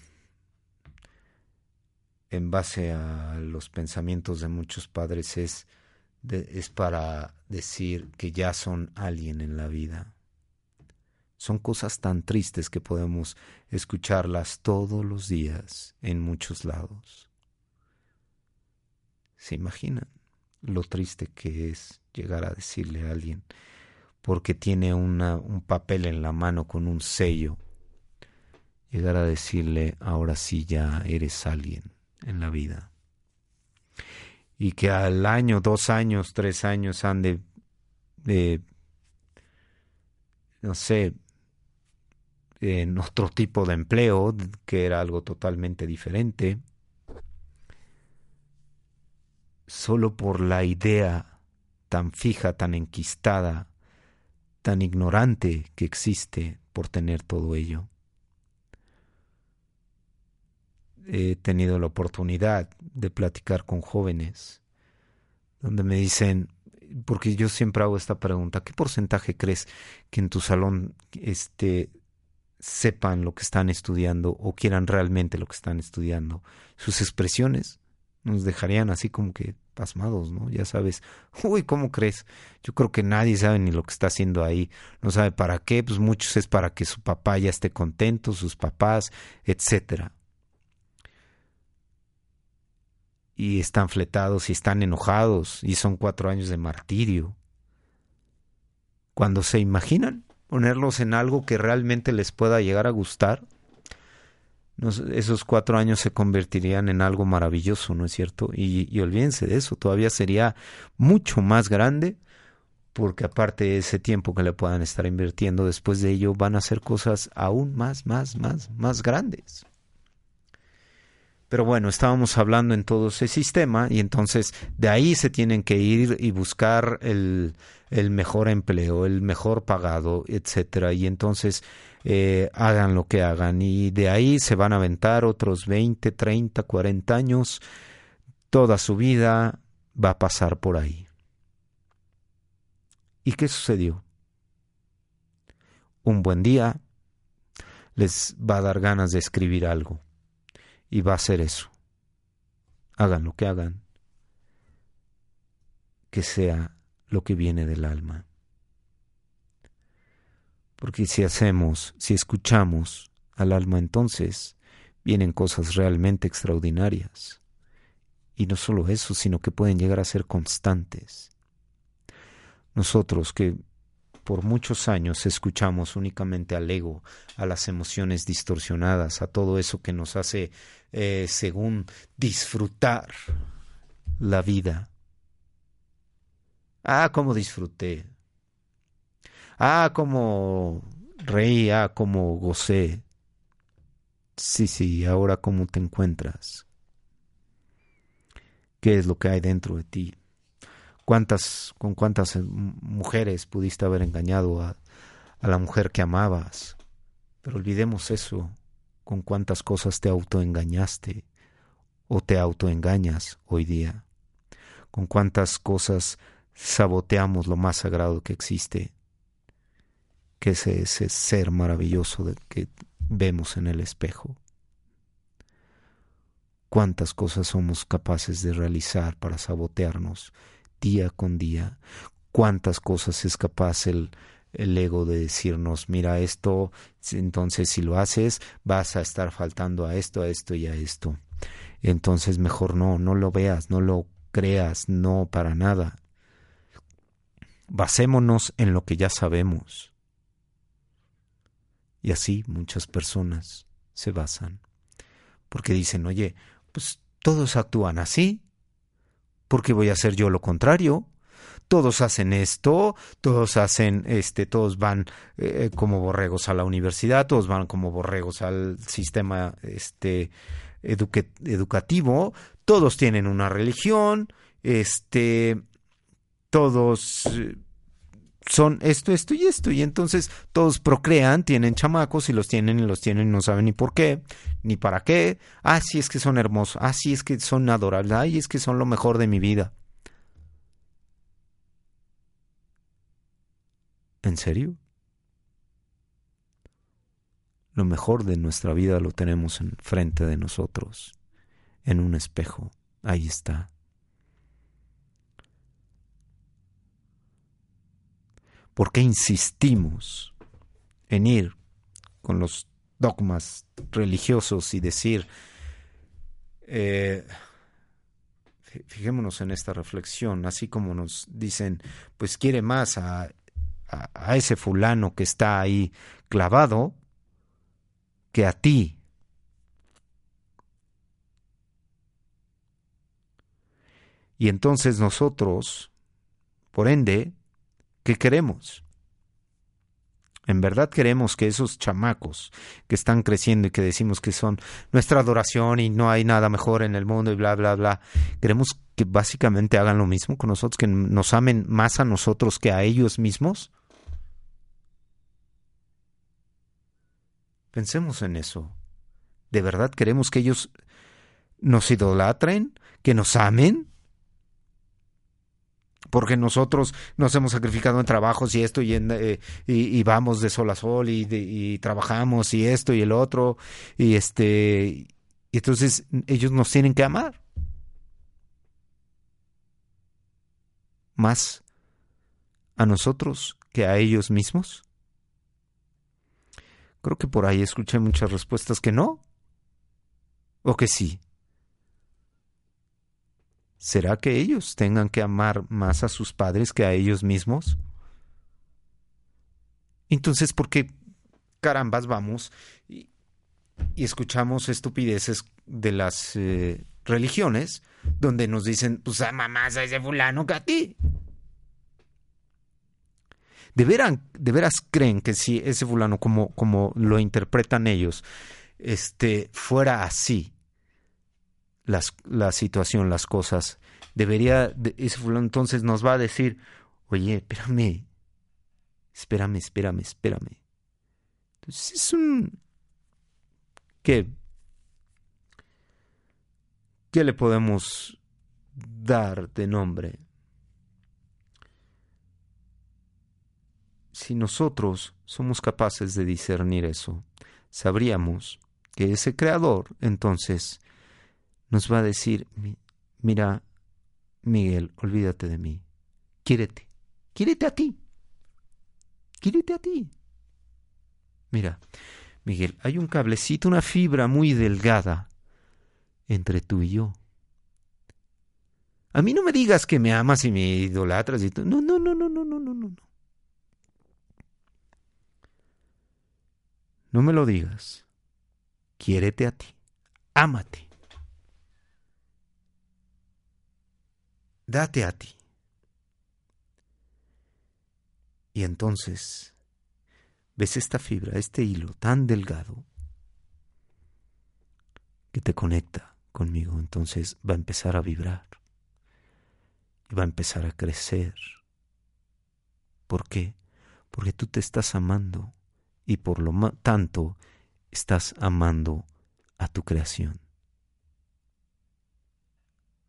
en base a los pensamientos de muchos padres es, es para decir que ya son alguien en la vida. Son cosas tan tristes que podemos escucharlas todos los días en muchos lados. ¿Se imaginan lo triste que es llegar a decirle a alguien, porque tiene una, un papel en la mano con un sello, llegar a decirle, ahora sí ya eres alguien en la vida. Y que al año, dos años, tres años han de, de no sé, en otro tipo de empleo, que era algo totalmente diferente, solo por la idea tan fija, tan enquistada, tan ignorante que existe por tener todo ello. He tenido la oportunidad de platicar con jóvenes donde me dicen, porque yo siempre hago esta pregunta, ¿qué porcentaje crees que en tu salón este, sepan lo que están estudiando o quieran realmente lo que están estudiando? Sus expresiones nos dejarían así como que pasmados, ¿no? Ya sabes, uy, ¿cómo crees? Yo creo que nadie sabe ni lo que está haciendo ahí, no sabe para qué, pues muchos es para que su papá ya esté contento, sus papás, etcétera. Y están fletados y están enojados y son cuatro años de martirio. Cuando se imaginan ponerlos en algo que realmente les pueda llegar a gustar, esos cuatro años se convertirían en algo maravilloso, ¿no es cierto? Y, y, olvídense de eso, todavía sería mucho más grande, porque aparte de ese tiempo que le puedan estar invirtiendo, después de ello van a hacer cosas aún más, más, más, más grandes. Pero bueno, estábamos hablando en todo ese sistema y entonces de ahí se tienen que ir y buscar el, mejor empleo, el mejor pagado, etcétera. Y entonces eh, hagan lo que hagan y de ahí se van a aventar otros 20, 30, 40 años, toda su vida va a pasar por ahí. ¿Y qué sucedió? Un buen día les va a dar ganas de escribir algo y va a ser eso. Hagan lo que hagan, que sea lo que viene del alma. Porque si hacemos, si escuchamos al alma, entonces vienen cosas realmente extraordinarias. Y no solo eso, sino que pueden llegar a ser constantes. Nosotros que por muchos años escuchamos únicamente al ego, a las emociones distorsionadas, a todo eso que nos hace, eh, según, disfrutar la vida. Ah, cómo disfruté. Ah, como reí, ah, como gocé. Sí, sí, ahora cómo te encuentras. ¿Qué es lo que hay dentro de ti? ¿Cuántas, con cuántas eh, mujeres pudiste haber engañado a, la mujer que amabas? Pero olvidemos eso. ¿Con cuántas cosas te autoengañaste o te autoengañas hoy día? ¿Con cuántas cosas saboteamos lo más sagrado que existe? que es ese ser maravilloso que vemos en el espejo. Cuántas cosas somos capaces de realizar para sabotearnos día con día. Cuántas cosas es capaz el, el ego de decirnos, mira esto, entonces si lo haces vas a estar faltando a esto, a esto y a esto. Entonces mejor no, no lo veas, no lo creas, no para nada. Basémonos en lo que ya sabemos. Y así muchas personas se basan. Porque dicen, oye, pues todos actúan así. ¿Por qué voy a hacer yo lo contrario? Todos hacen esto, todos hacen, este, todos van eh, como borregos a la universidad, todos van como borregos al sistema, este, educativo, todos tienen una religión, este, todos eh, son esto, esto y esto. Y entonces todos procrean, tienen chamacos y los tienen y los tienen y no saben ni por qué, ni para qué. Ah, sí es que son hermosos. Ah, sí es que son adorables. Ay, es que son lo mejor de mi vida. ¿En serio? Lo mejor de nuestra vida lo tenemos enfrente de nosotros, en un espejo. Ahí está. ¿Por qué insistimos en ir con los dogmas religiosos y decir, eh, fijémonos en esta reflexión, así como nos dicen, pues quiere más a a, ese fulano que está ahí clavado que a ti. Y entonces nosotros, por ende, ¿qué queremos? En verdad queremos que esos chamacos que están creciendo y que decimos que son nuestra adoración y no hay nada mejor en el mundo y bla, bla, bla, queremos que básicamente hagan lo mismo con nosotros, que nos amen más a nosotros que a ellos mismos. Pensemos en eso. ¿De verdad queremos que ellos nos idolatren? ¿Que nos amen? Porque nosotros nos hemos sacrificado en trabajos y esto y, eh, y, vamos de sol a sol y, y, trabajamos y esto y el otro y este y entonces ellos nos tienen que amar. Más a nosotros que a ellos mismos. Creo que por ahí escuché muchas respuestas que no o que sí ¿Será que ellos tengan que amar más a sus padres que a ellos mismos? Entonces, ¿por qué carambas vamos y, escuchamos estupideces de las eh, religiones donde nos dicen, pues ama más a ese fulano que a ti? ¿De, ¿De veras creen que si ese fulano, como, como lo interpretan ellos, este, fuera así, las, la situación, las cosas. Debería, ese fulano entonces nos va a decir, oye, espérame, espérame, espérame, espérame. Entonces es un... ¿Qué? ¿Qué le podemos dar de nombre? Si nosotros somos capaces de discernir eso, sabríamos que ese creador entonces nos va a decir, mira, Miguel, olvídate de mí, quiérete, quiérete a ti, quiérete a ti. Mira, Miguel, hay un cablecito, una fibra muy delgada entre tú y yo. A mí no me digas que me amas y me idolatras y. No, no, no, no, no, no, no, no. No me lo digas. Quiérete a ti. Ámate. Date a ti. Y entonces ves esta fibra, este hilo tan delgado que te conecta conmigo, entonces va a empezar a vibrar y va a empezar a crecer. ¿Por qué? Porque tú te estás amando y por lo tanto estás amando a tu creación,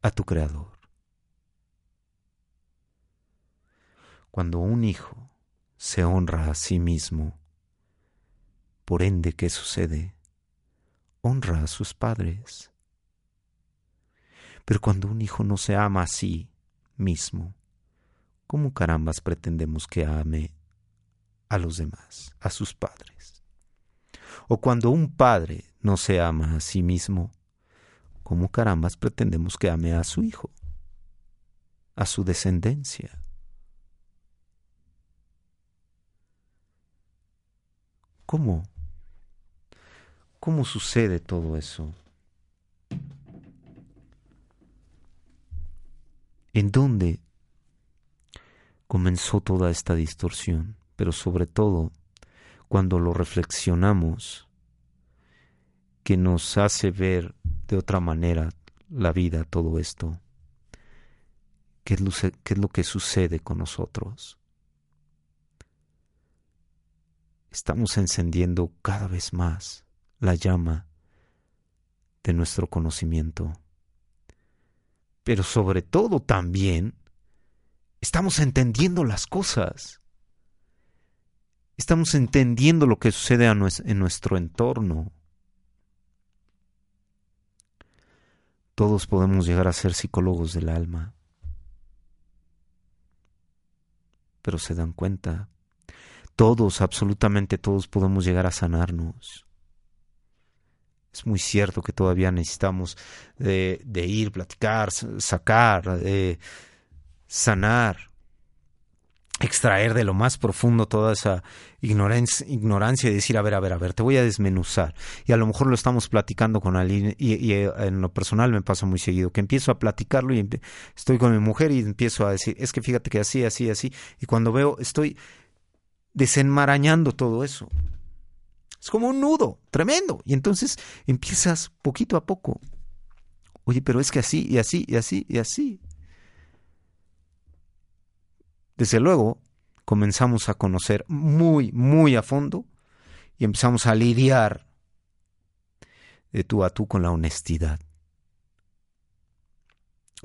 a tu creador. Cuando un hijo se honra a sí mismo, por ende, ¿qué sucede? Honra a sus padres. Pero cuando un hijo no se ama a sí mismo, ¿cómo carambas pretendemos que ame a los demás, a sus padres? O cuando un padre no se ama a sí mismo, ¿cómo carambas pretendemos que ame a su hijo, a su descendencia? ¿Cómo? ¿Cómo sucede todo eso? ¿En dónde comenzó toda esta distorsión? Pero sobre todo, cuando lo reflexionamos, que nos hace ver de otra manera la vida, todo esto. ¿Qué es lo, que sucede con nosotros? Estamos encendiendo cada vez más la llama de nuestro conocimiento. Pero sobre todo también estamos entendiendo las cosas. Estamos entendiendo lo que sucede en nuestro entorno. Todos podemos llegar a ser psicólogos del alma. Pero se dan cuenta todos, absolutamente todos podemos llegar a sanarnos. Es muy cierto que todavía necesitamos de, ir, platicar, sacar, de sanar. extraer de lo más profundo toda esa ignorancia, y decir, a ver, a ver, a ver, te voy a desmenuzar. Y a lo mejor lo estamos platicando con alguien y, eh, en lo personal me pasa muy seguido, que empiezo a platicarlo y estoy con mi mujer y empiezo a decir, es que fíjate que así, así, así. Y cuando veo, estoy desenmarañando todo eso. Es como un nudo, tremendo. Y entonces empiezas poquito a poco. Oye, pero es que así y así y así y así. Desde luego, comenzamos a conocer muy, muy a fondo y empezamos a lidiar de tú a tú con la honestidad.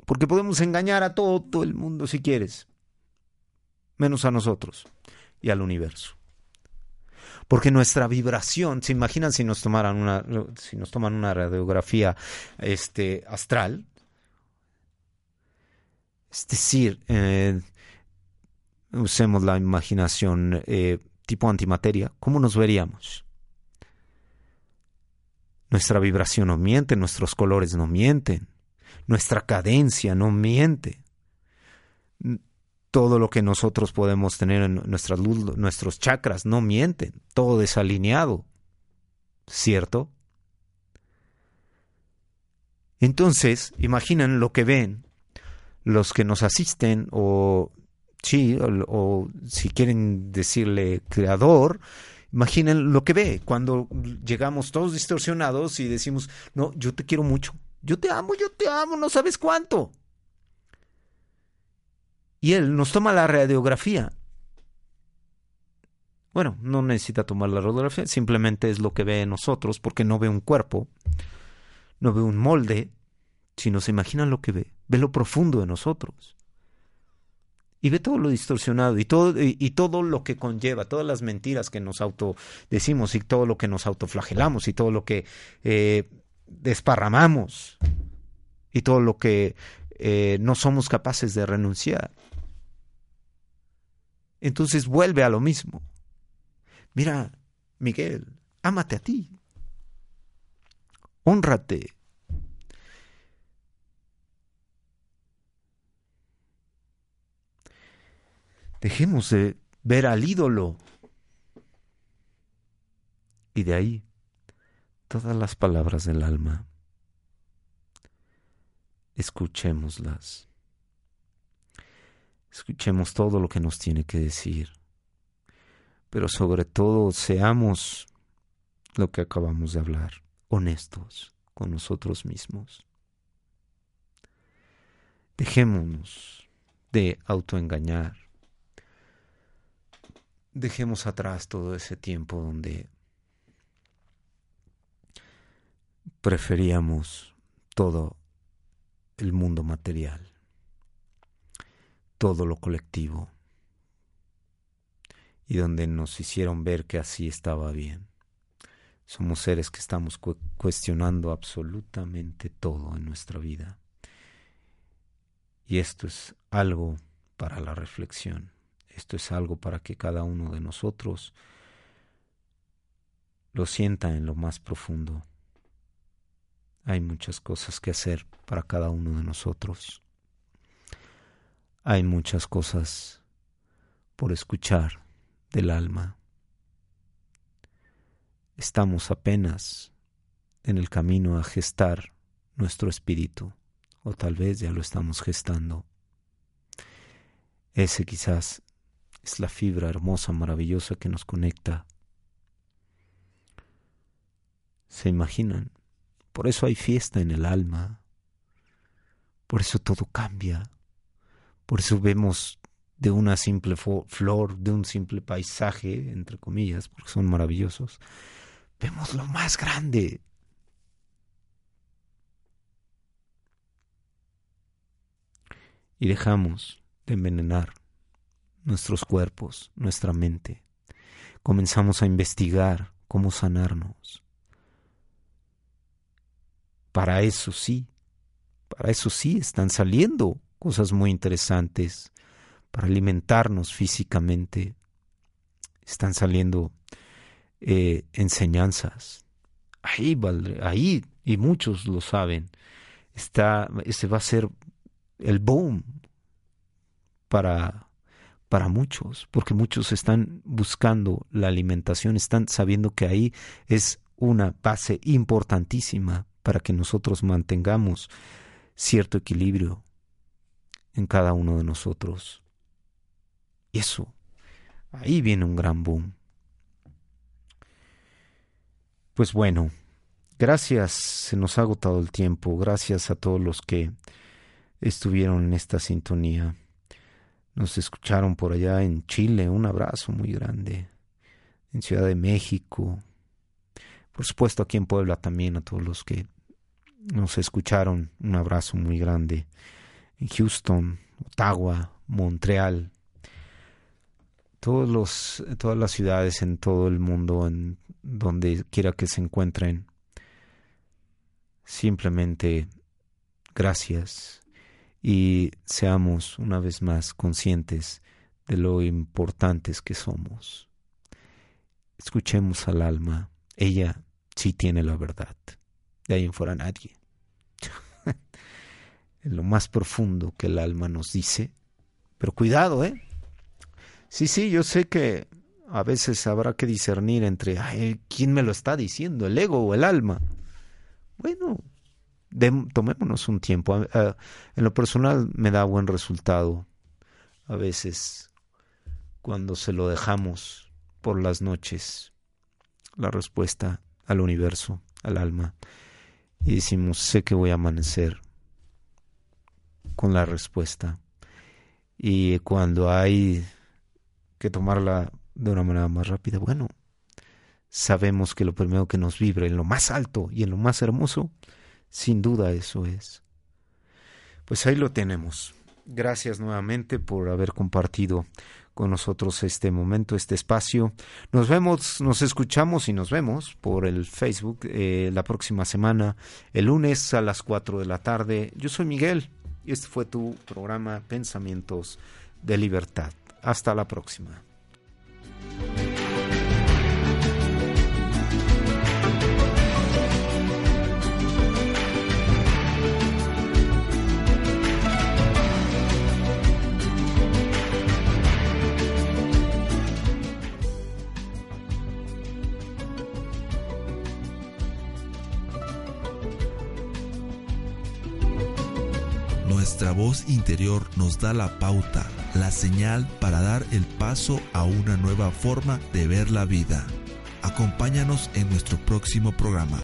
Porque podemos engañar a todo el mundo si quieres, menos a nosotros y al universo. Porque nuestra vibración, ¿se imaginan si nos tomaran una, si nos toman una radiografía este, astral? Es decir, eh, usemos la imaginación eh, tipo antimateria, ¿cómo nos veríamos? Nuestra vibración no miente, nuestros colores no mienten, nuestra cadencia no miente. Todo lo que nosotros podemos tener en nuestra luz, nuestros chakras no mienten, todo desalineado, ¿cierto? Entonces, imaginen lo que ven los que nos asisten o sí, o, si quieren decirle creador, imaginen lo que ve cuando llegamos todos distorsionados y decimos, no, yo te quiero mucho, yo te amo, yo te amo, no sabes cuánto. Y él nos toma la radiografía. Bueno, no necesita tomar la radiografía, simplemente es lo que ve en nosotros, porque no ve un cuerpo, no ve un molde, sino se imagina lo que ve, ve lo profundo de nosotros y ve todo lo distorsionado y todo, y, todo lo que conlleva, todas las mentiras que nos autodecimos y todo lo que nos autoflagelamos y todo lo que eh, desparramamos y todo lo que eh, no somos capaces de renunciar. Entonces vuelve a lo mismo. Mira, Miguel, ámate a ti. Honrate. Dejemos de ver al ídolo. Y de ahí todas las palabras del alma. Escuchémoslas. Escuchemos todo lo que nos tiene que decir. Pero sobre todo seamos lo que acabamos de hablar, honestos con nosotros mismos. Dejémonos de autoengañar dejemos atrás todo ese tiempo donde preferíamos todo el mundo material, todo lo colectivo, y donde nos hicieron ver que así estaba bien. Somos seres que estamos cuestionando absolutamente todo en nuestra vida. Y esto es algo para la reflexión. Esto es algo para que cada uno de nosotros lo sienta en lo más profundo. Hay muchas cosas que hacer para cada uno de nosotros. Hay muchas cosas por escuchar del alma. Estamos apenas en el camino a gestar nuestro espíritu, o tal vez ya lo estamos gestando. Ese quizás es la fibra hermosa, maravillosa que nos conecta. ¿Se imaginan? Por eso hay fiesta en el alma. Por eso todo cambia. Por eso vemos de una simple flor, de un simple paisaje, entre comillas, porque son maravillosos, vemos lo más grande. Y dejamos de envenenar nuestros cuerpos, nuestra mente. Comenzamos a investigar cómo sanarnos. Para eso sí, para eso sí están saliendo cosas muy interesantes, para alimentarnos físicamente. Están saliendo eh, enseñanzas. Ahí, ahí, y muchos lo saben, está, ese va a ser el boom para para muchos, porque muchos están buscando la alimentación, están sabiendo que ahí es una base importantísima para que nosotros mantengamos cierto equilibrio en cada uno de nosotros. Y eso, ahí viene un gran boom. Pues bueno, gracias, se nos ha agotado el tiempo, gracias a todos los que estuvieron en esta sintonía. Nos escucharon por allá en Chile, un abrazo muy grande. En Ciudad de México, por supuesto aquí en Puebla también a todos los que nos escucharon, un abrazo muy grande. En Houston, Ottawa, Montreal, todos los, todas las ciudades en todo el mundo, en donde quiera que se encuentren. Simplemente gracias y seamos una vez más conscientes de lo importantes que somos. Escuchemos al alma, ella sí tiene la verdad, de ahí en fuera nadie. en lo más profundo que el alma nos dice, pero cuidado, ¿eh? Sí, sí, yo sé que a veces habrá que discernir entre quién me lo está diciendo, el ego o el alma. Bueno, tomémonos un tiempo. en lo personal me da buen resultado a veces cuando se lo dejamos por las noches, la respuesta al universo, al alma, y decimos, sé que voy a amanecer con la respuesta. Y cuando hay que tomarla de una manera más rápida, bueno, sabemos que lo primero que nos vibra en lo más alto y en lo más hermoso sin duda eso es. Pues ahí lo tenemos. Gracias nuevamente por haber compartido con nosotros este momento, este espacio. Nos vemos, nos escuchamos y nos vemos por el Facebook eh, la próxima semana, el lunes a las 4 de la tarde. Yo soy Miguel y este fue tu programa Pensamientos de Libertad. Hasta la próxima. Nuestra voz interior nos da la pauta, la señal para dar el paso a una nueva forma de ver la vida. Acompáñanos en nuestro próximo programa.